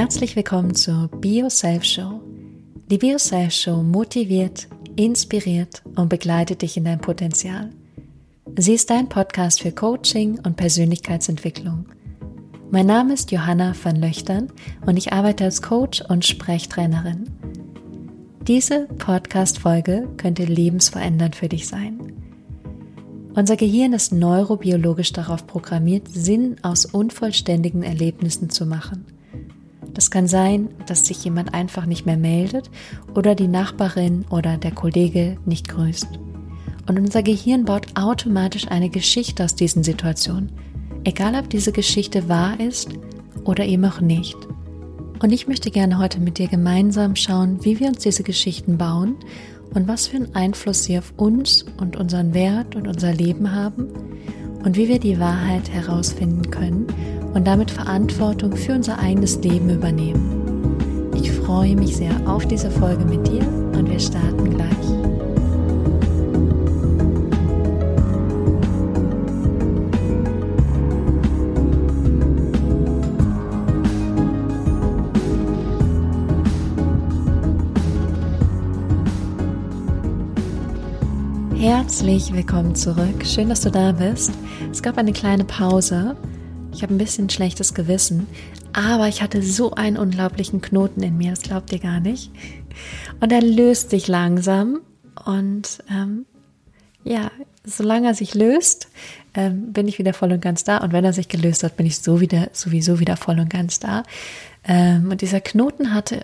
Herzlich willkommen zur BioSelf Show. Die BioSelf Show motiviert, inspiriert und begleitet dich in dein Potenzial. Sie ist dein Podcast für Coaching und Persönlichkeitsentwicklung. Mein Name ist Johanna van Löchtern und ich arbeite als Coach und Sprechtrainerin. Diese Podcast-Folge könnte lebensverändernd für dich sein. Unser Gehirn ist neurobiologisch darauf programmiert, Sinn aus unvollständigen Erlebnissen zu machen. Das kann sein, dass sich jemand einfach nicht mehr meldet oder die Nachbarin oder der Kollege nicht grüßt. Und unser Gehirn baut automatisch eine Geschichte aus diesen Situationen, egal ob diese Geschichte wahr ist oder eben auch nicht. Und ich möchte gerne heute mit dir gemeinsam schauen, wie wir uns diese Geschichten bauen und was für einen Einfluss sie auf uns und unseren Wert und unser Leben haben und wie wir die Wahrheit herausfinden können und damit Verantwortung für unser eigenes Leben übernehmen. Ich freue mich sehr auf diese Folge mit dir und wir starten gleich. Herzlich willkommen zurück. Schön, dass du da bist. Es gab eine kleine Pause. Ich habe ein bisschen schlechtes Gewissen, aber ich hatte so einen unglaublichen Knoten in mir, das glaubt ihr gar nicht. Und er löst sich langsam. Und ähm, ja, solange er sich löst, ähm, bin ich wieder voll und ganz da. Und wenn er sich gelöst hat, bin ich so wieder, sowieso wieder voll und ganz da. Ähm, und dieser Knoten hatte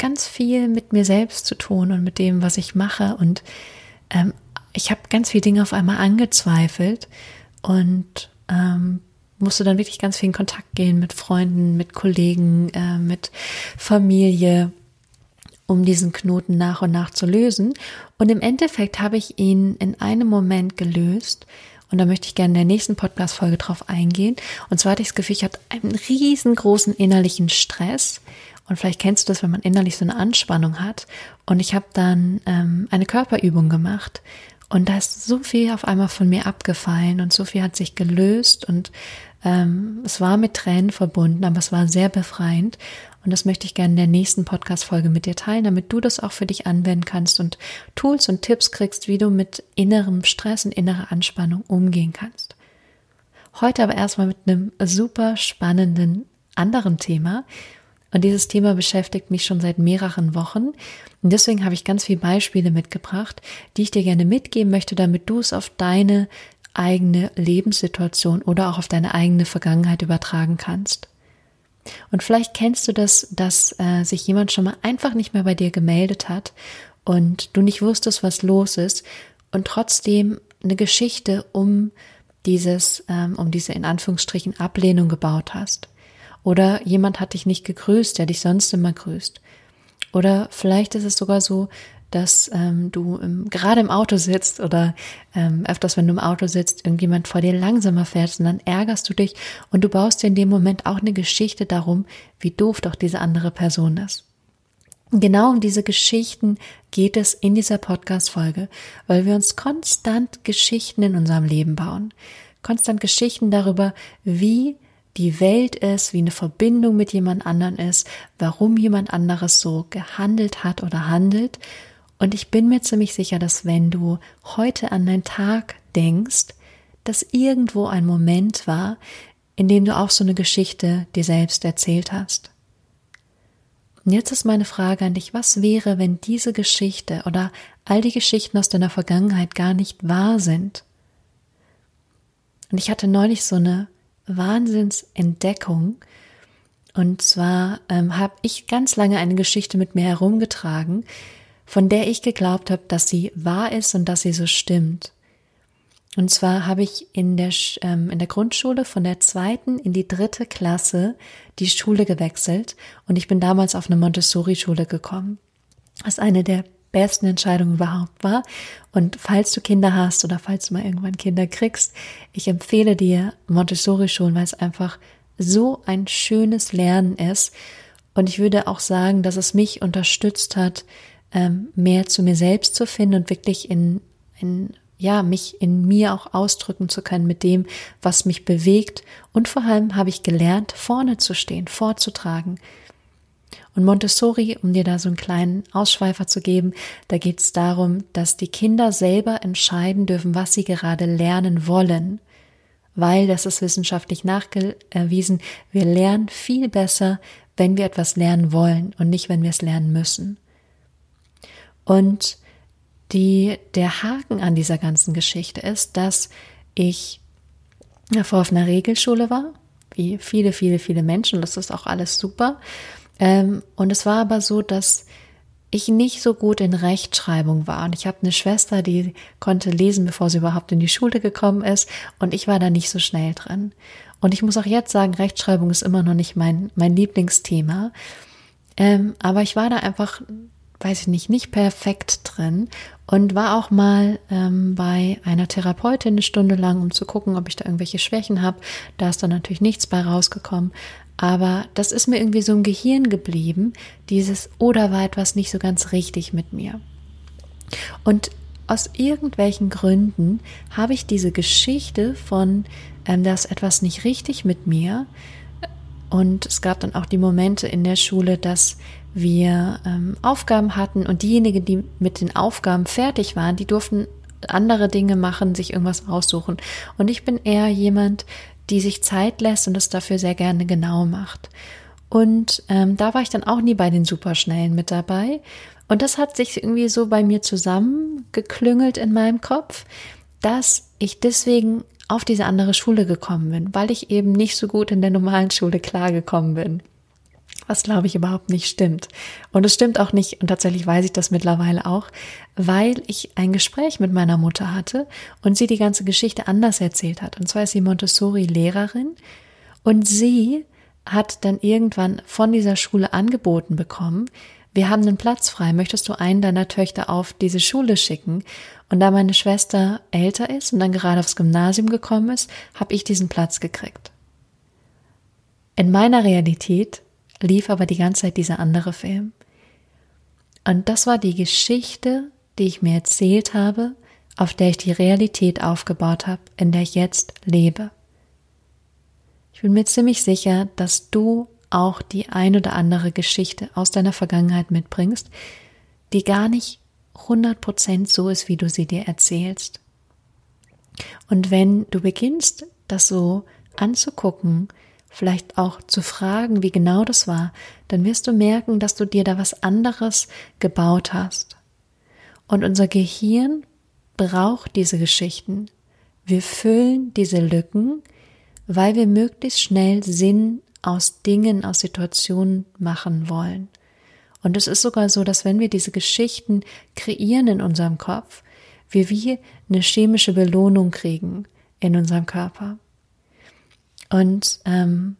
ganz viel mit mir selbst zu tun und mit dem, was ich mache. Und ähm, ich habe ganz viele Dinge auf einmal angezweifelt und ähm, musste dann wirklich ganz viel in Kontakt gehen mit Freunden, mit Kollegen, äh, mit Familie, um diesen Knoten nach und nach zu lösen. Und im Endeffekt habe ich ihn in einem Moment gelöst. Und da möchte ich gerne in der nächsten Podcast-Folge drauf eingehen. Und zwar hatte ich das Gefühl, ich hatte einen riesengroßen innerlichen Stress. Und vielleicht kennst du das, wenn man innerlich so eine Anspannung hat. Und ich habe dann ähm, eine Körperübung gemacht und da ist so viel auf einmal von mir abgefallen und so viel hat sich gelöst und ähm, es war mit Tränen verbunden, aber es war sehr befreiend. Und das möchte ich gerne in der nächsten Podcast-Folge mit dir teilen, damit du das auch für dich anwenden kannst und Tools und Tipps kriegst, wie du mit innerem Stress und innerer Anspannung umgehen kannst. Heute aber erstmal mit einem super spannenden anderen Thema. Und dieses Thema beschäftigt mich schon seit mehreren Wochen. Und deswegen habe ich ganz viele Beispiele mitgebracht, die ich dir gerne mitgeben möchte, damit du es auf deine eigene Lebenssituation oder auch auf deine eigene Vergangenheit übertragen kannst. Und vielleicht kennst du das, dass äh, sich jemand schon mal einfach nicht mehr bei dir gemeldet hat und du nicht wusstest, was los ist und trotzdem eine Geschichte um dieses, ähm, um diese in Anführungsstrichen Ablehnung gebaut hast. Oder jemand hat dich nicht gegrüßt, der dich sonst immer grüßt. Oder vielleicht ist es sogar so, dass ähm, du im, gerade im Auto sitzt oder ähm, öfters, wenn du im Auto sitzt, irgendjemand vor dir langsamer fährt und dann ärgerst du dich und du baust dir in dem Moment auch eine Geschichte darum, wie doof doch diese andere Person ist. Genau um diese Geschichten geht es in dieser Podcast-Folge, weil wir uns konstant Geschichten in unserem Leben bauen. Konstant Geschichten darüber, wie die Welt ist, wie eine Verbindung mit jemand anderen ist, warum jemand anderes so gehandelt hat oder handelt. Und ich bin mir ziemlich sicher, dass wenn du heute an deinen Tag denkst, dass irgendwo ein Moment war, in dem du auch so eine Geschichte dir selbst erzählt hast. Und jetzt ist meine Frage an dich, was wäre, wenn diese Geschichte oder all die Geschichten aus deiner Vergangenheit gar nicht wahr sind? Und ich hatte neulich so eine Wahnsinnsentdeckung. Und zwar ähm, habe ich ganz lange eine Geschichte mit mir herumgetragen, von der ich geglaubt habe, dass sie wahr ist und dass sie so stimmt. Und zwar habe ich in der, ähm, in der Grundschule von der zweiten in die dritte Klasse die Schule gewechselt und ich bin damals auf eine Montessori-Schule gekommen. Ist eine der besten Entscheidung überhaupt war. Und falls du Kinder hast oder falls du mal irgendwann Kinder kriegst, ich empfehle dir Montessori-Schulen, weil es einfach so ein schönes Lernen ist. Und ich würde auch sagen, dass es mich unterstützt hat, ähm, mehr zu mir selbst zu finden und wirklich in, in ja, mich in mir auch ausdrücken zu können mit dem, was mich bewegt. Und vor allem habe ich gelernt, vorne zu stehen, vorzutragen, Und Montessori, um dir da so einen kleinen Ausschweifer zu geben, da geht es darum, dass die Kinder selber entscheiden dürfen, was sie gerade lernen wollen. Weil, das ist wissenschaftlich nachgewiesen, wir lernen viel besser, wenn wir etwas lernen wollen und nicht, wenn wir es lernen müssen. Und die, der Haken an dieser ganzen Geschichte ist, dass ich davor auf einer Regelschule war, wie viele, viele, viele Menschen. Das ist auch alles super. Ähm, und es war aber so, dass ich nicht so gut in Rechtschreibung war. Und ich habe eine Schwester, die konnte lesen, bevor sie überhaupt in die Schule gekommen ist. Und ich war da nicht so schnell drin. Und ich muss auch jetzt sagen, Rechtschreibung ist immer noch nicht mein, mein Lieblingsthema. Ähm, aber ich war da einfach weiß ich nicht, nicht perfekt drin und war auch mal ähm, bei einer Therapeutin eine Stunde lang, um zu gucken, ob ich da irgendwelche Schwächen habe. Da ist dann natürlich nichts bei rausgekommen. Aber das ist mir irgendwie so im Gehirn geblieben, dieses oder war etwas nicht so ganz richtig mit mir. Und aus irgendwelchen Gründen habe ich diese Geschichte von, ähm, dass etwas nicht richtig mit mir. Und es gab dann auch die Momente in der Schule, dass wir ähm, Aufgaben hatten und diejenigen, die mit den Aufgaben fertig waren, die durften andere Dinge machen, sich irgendwas raussuchen. Und ich bin eher jemand, die sich Zeit lässt und es dafür sehr gerne genau macht. Und ähm, da war ich dann auch nie bei den Superschnellen mit dabei. Und das hat sich irgendwie so bei mir zusammengeklüngelt in meinem Kopf, dass ich deswegen auf diese andere Schule gekommen bin, weil ich eben nicht so gut in der normalen Schule klargekommen bin was glaube ich überhaupt nicht stimmt. Und es stimmt auch nicht, und tatsächlich weiß ich das mittlerweile auch, weil ich ein Gespräch mit meiner Mutter hatte und sie die ganze Geschichte anders erzählt hat. Und zwar ist sie Montessori-Lehrerin und sie hat dann irgendwann von dieser Schule angeboten bekommen, wir haben einen Platz frei, möchtest du einen deiner Töchter auf diese Schule schicken? Und da meine Schwester älter ist und dann gerade aufs Gymnasium gekommen ist, habe ich diesen Platz gekriegt. In meiner Realität lief aber die ganze Zeit dieser andere Film. Und das war die Geschichte, die ich mir erzählt habe, auf der ich die Realität aufgebaut habe, in der ich jetzt lebe. Ich bin mir ziemlich sicher, dass du auch die ein oder andere Geschichte aus deiner Vergangenheit mitbringst, die gar nicht 100% so ist, wie du sie dir erzählst. Und wenn du beginnst, das so anzugucken, vielleicht auch zu fragen, wie genau das war, dann wirst du merken, dass du dir da was anderes gebaut hast. Und unser Gehirn braucht diese Geschichten. Wir füllen diese Lücken, weil wir möglichst schnell Sinn aus Dingen, aus Situationen machen wollen. Und es ist sogar so, dass wenn wir diese Geschichten kreieren in unserem Kopf, wir wie eine chemische Belohnung kriegen in unserem Körper. Und ähm,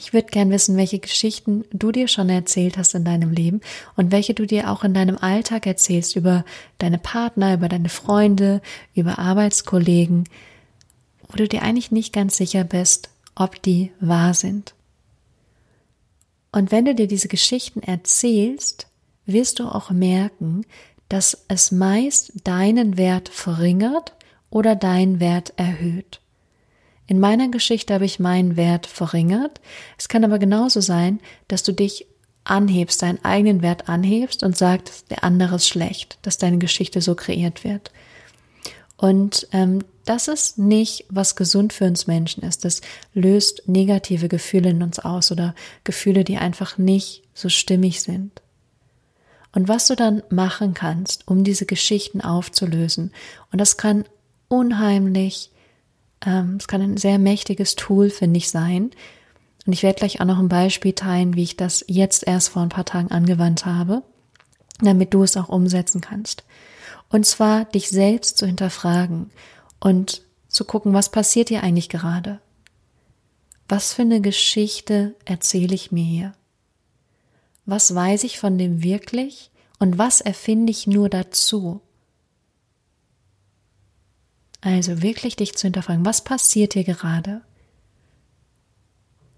ich würde gern wissen, welche Geschichten du dir schon erzählt hast in deinem Leben und welche du dir auch in deinem Alltag erzählst über deine Partner, über deine Freunde, über Arbeitskollegen, wo du dir eigentlich nicht ganz sicher bist, ob die wahr sind. Und wenn du dir diese Geschichten erzählst, wirst du auch merken, dass es meist deinen Wert verringert oder deinen Wert erhöht. In meiner Geschichte habe ich meinen Wert verringert. Es kann aber genauso sein, dass du dich anhebst, deinen eigenen Wert anhebst und sagst, der andere ist schlecht, dass deine Geschichte so kreiert wird. Und ähm, das ist nicht, was gesund für uns Menschen ist. Das löst negative Gefühle in uns aus oder Gefühle, die einfach nicht so stimmig sind. Und was du dann machen kannst, um diese Geschichten aufzulösen, und das kann unheimlich ähm, es kann ein sehr mächtiges Tool, finde ich, sein. Und ich werde gleich auch noch ein Beispiel teilen, wie ich das jetzt erst vor ein paar Tagen angewandt habe, damit du es auch umsetzen kannst. Und zwar dich selbst zu hinterfragen und zu gucken, was passiert hier eigentlich gerade? Was für eine Geschichte erzähle ich mir hier? Was weiß ich von dem wirklich und was erfinde ich nur dazu? Also wirklich dich zu hinterfragen, was passiert hier gerade?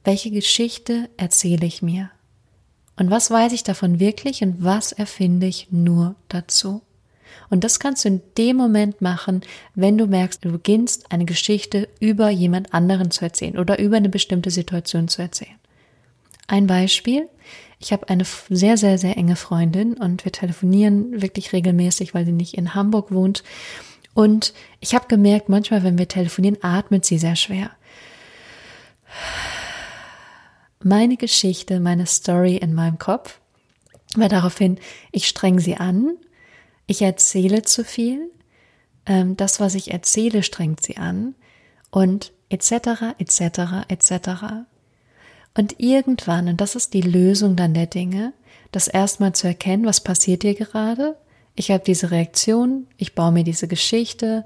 Welche Geschichte erzähle ich mir? Und was weiß ich davon wirklich und was erfinde ich nur dazu? Und das kannst du in dem Moment machen, wenn du merkst, du beginnst eine Geschichte über jemand anderen zu erzählen oder über eine bestimmte Situation zu erzählen. Ein Beispiel. Ich habe eine sehr, sehr, sehr enge Freundin und wir telefonieren wirklich regelmäßig, weil sie nicht in Hamburg wohnt. Und ich habe gemerkt, manchmal, wenn wir telefonieren, atmet sie sehr schwer. Meine Geschichte, meine Story in meinem Kopf war daraufhin, ich streng sie an, ich erzähle zu viel, ähm, das, was ich erzähle, strengt sie an und etc., etc., etc. Und irgendwann, und das ist die Lösung dann der Dinge, das erstmal zu erkennen, was passiert hier gerade. Ich habe diese Reaktion, ich baue mir diese Geschichte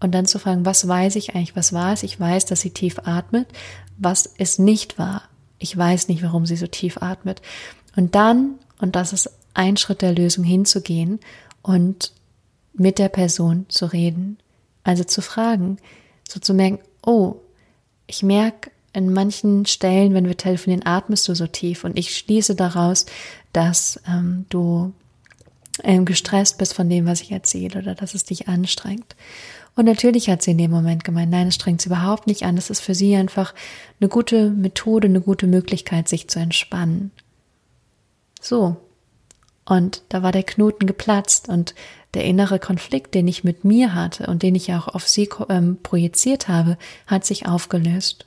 und dann zu fragen, was weiß ich eigentlich, was war es? Ich weiß, dass sie tief atmet. Was ist nicht wahr? Ich weiß nicht, warum sie so tief atmet. Und dann, und das ist ein Schritt der Lösung, hinzugehen und mit der Person zu reden. Also zu fragen, so zu merken, oh, ich merke, in manchen Stellen, wenn wir telefonieren, atmest du so tief und ich schließe daraus, dass ähm, du ähm, gestresst bist von dem, was ich erzähle oder dass es dich anstrengt. Und natürlich hat sie in dem Moment gemeint, nein, es strengt sie überhaupt nicht an. Es ist für sie einfach eine gute Methode, eine gute Möglichkeit, sich zu entspannen. So. Und da war der Knoten geplatzt und der innere Konflikt, den ich mit mir hatte und den ich auch auf sie ähm, projiziert habe, hat sich aufgelöst.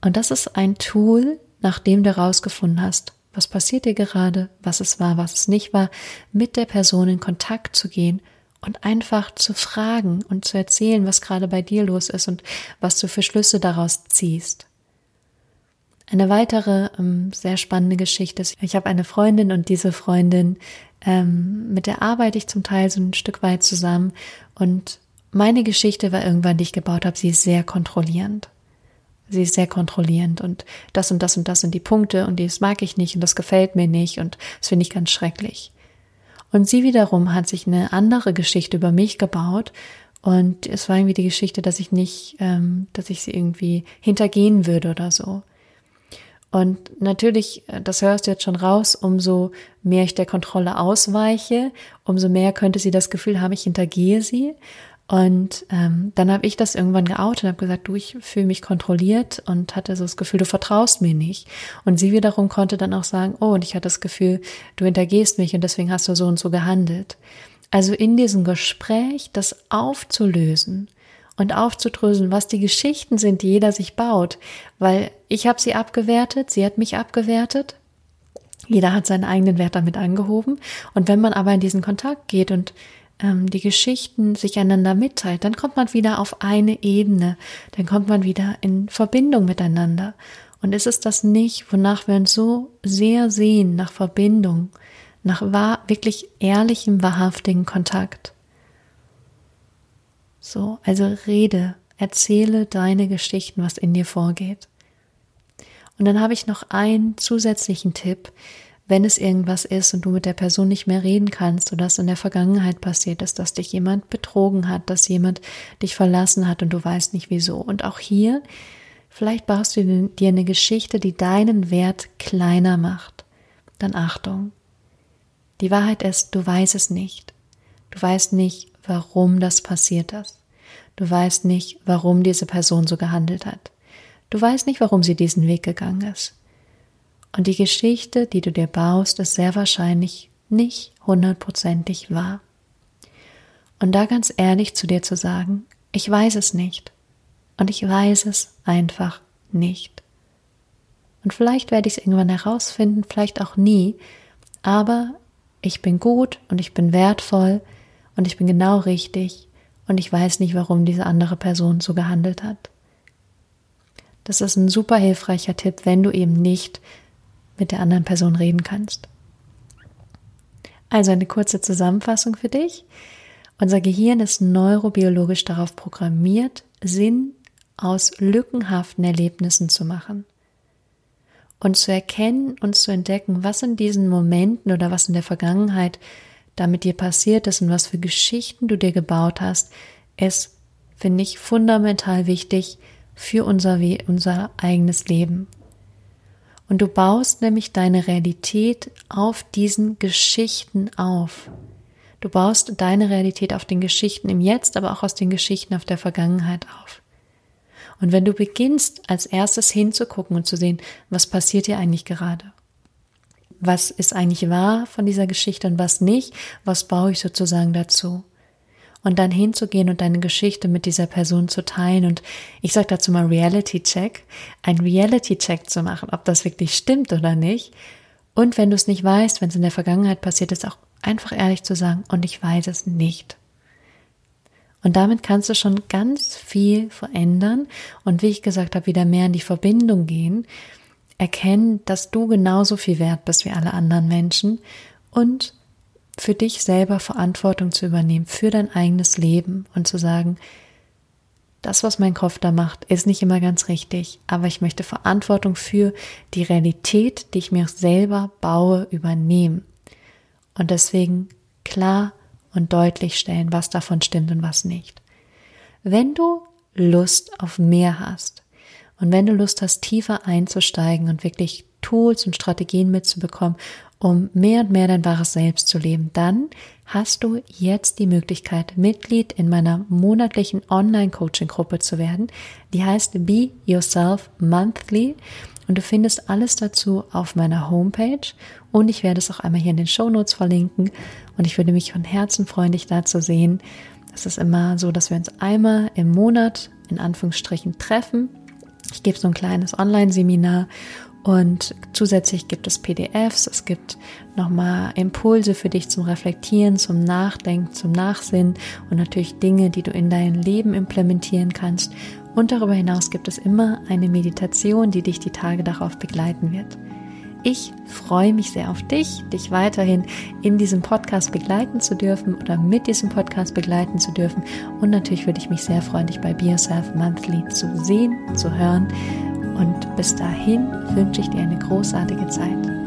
Und das ist ein Tool, nachdem du herausgefunden hast, was passiert dir gerade, was es war, was es nicht war, mit der Person in Kontakt zu gehen und einfach zu fragen und zu erzählen, was gerade bei dir los ist und was du für Schlüsse daraus ziehst. Eine weitere ähm, sehr spannende Geschichte ist, ich habe eine Freundin und diese Freundin, ähm, mit der arbeite ich zum Teil so ein Stück weit zusammen und meine Geschichte war irgendwann, die ich gebaut habe, sie ist sehr kontrollierend. Sie ist sehr kontrollierend und das und das und das sind die Punkte und das mag ich nicht und das gefällt mir nicht und das finde ich ganz schrecklich. Und sie wiederum hat sich eine andere Geschichte über mich gebaut und es war irgendwie die Geschichte, dass ich nicht, ähm, dass ich sie irgendwie hintergehen würde oder so. Und natürlich, äh, das hörst du jetzt schon raus, umso mehr ich der Kontrolle ausweiche, umso mehr könnte sie das Gefühl haben, ich hintergehe sie. Und ähm, dann habe ich das irgendwann geoutet und habe gesagt, du, ich fühle mich kontrolliert und hatte so das Gefühl, du vertraust mir nicht. Und sie wiederum konnte dann auch sagen, oh, und ich hatte das Gefühl, du hintergehst mich und deswegen hast du so und so gehandelt. Also in diesem Gespräch das aufzulösen und aufzudröseln, was die Geschichten sind, die jeder sich baut, weil ich habe sie abgewertet, sie hat mich abgewertet. Jeder hat seinen eigenen Wert damit angehoben. Und wenn man aber in diesen Kontakt geht und ähm, die Geschichten sich einander mitteilt, dann kommt man wieder auf eine Ebene, dann kommt man wieder in Verbindung miteinander. Und ist es das nicht, wonach wir uns so sehr sehen, nach Verbindung, nach wahr, wirklich ehrlichem, wahrhaftigen Kontakt? So, also rede, erzähle deine Geschichten, was in dir vorgeht. Und dann habe ich noch einen zusätzlichen Tipp, wenn es irgendwas ist und du mit der Person nicht mehr reden kannst oder es in der Vergangenheit passiert ist, dass dich jemand betrogen hat, dass jemand dich verlassen hat und du weißt nicht wieso. Und auch hier, vielleicht baust du dir eine Geschichte, die deinen Wert kleiner macht. Dann Achtung. Die Wahrheit ist, du weißt es nicht. Du weißt nicht, warum das passiert ist. Du weißt nicht, warum diese Person so gehandelt hat. Du weißt nicht, warum sie diesen Weg gegangen ist. Und die Geschichte, die du dir baust, ist sehr wahrscheinlich nicht hundertprozentig wahr. Und da ganz ehrlich zu dir zu sagen, ich weiß es nicht. Und ich weiß es einfach nicht. Und vielleicht werde ich es irgendwann herausfinden, vielleicht auch nie, aber ich bin gut und ich bin wertvoll und ich bin genau richtig und ich weiß nicht, warum diese andere Person so gehandelt hat. Das ist ein super hilfreicher Tipp, wenn du eben nicht mit der anderen Person reden kannst. Also eine kurze Zusammenfassung für dich. Unser Gehirn ist neurobiologisch darauf programmiert, Sinn aus lückenhaften Erlebnissen zu machen und zu erkennen und zu entdecken, was in diesen Momenten oder was in der Vergangenheit da mit dir passiert ist und was für Geschichten du dir gebaut hast, ist, finde ich, fundamental wichtig für unser, unser eigenes Leben. Und du baust nämlich deine Realität auf diesen Geschichten auf. Du baust deine Realität auf den Geschichten im Jetzt, aber auch aus den Geschichten auf der Vergangenheit auf. Und wenn du beginnst, als erstes hinzugucken und zu sehen, was passiert hier eigentlich gerade? Was ist eigentlich wahr von dieser Geschichte und was nicht? Was baue ich sozusagen dazu? Und dann hinzugehen und deine Geschichte mit dieser Person zu teilen. Und ich sage dazu mal Reality-Check, ein Reality-Check zu machen, ob das wirklich stimmt oder nicht. Und wenn du es nicht weißt, wenn es in der Vergangenheit passiert ist, auch einfach ehrlich zu sagen, und ich weiß es nicht. Und damit kannst du schon ganz viel verändern und wie ich gesagt habe, wieder mehr in die Verbindung gehen, erkennen, dass du genauso viel wert bist wie alle anderen Menschen und für dich selber Verantwortung zu übernehmen, für dein eigenes Leben und zu sagen, das, was mein Kopf da macht, ist nicht immer ganz richtig, aber ich möchte Verantwortung für die Realität, die ich mir selber baue, übernehmen. Und deswegen klar und deutlich stellen, was davon stimmt und was nicht. Wenn du Lust auf mehr hast und wenn du Lust hast, tiefer einzusteigen und wirklich Tools und Strategien mitzubekommen, um mehr und mehr dein wahres Selbst zu leben, dann hast du jetzt die Möglichkeit, Mitglied in meiner monatlichen Online-Coaching-Gruppe zu werden. Die heißt Be Yourself Monthly und du findest alles dazu auf meiner Homepage und ich werde es auch einmal hier in den Show Notes verlinken und ich würde mich von Herzen freuen, dich da zu sehen. Es ist immer so, dass wir uns einmal im Monat in Anführungsstrichen treffen. Ich gebe so ein kleines Online-Seminar und zusätzlich gibt es PDFs, es gibt nochmal Impulse für dich zum Reflektieren, zum Nachdenken, zum Nachsinnen und natürlich Dinge, die du in dein Leben implementieren kannst. Und darüber hinaus gibt es immer eine Meditation, die dich die Tage darauf begleiten wird. Ich freue mich sehr auf dich, dich weiterhin in diesem Podcast begleiten zu dürfen oder mit diesem Podcast begleiten zu dürfen. Und natürlich würde ich mich sehr freuen, dich bei Be Yourself Monthly zu sehen, zu hören. Und bis dahin wünsche ich dir eine großartige Zeit.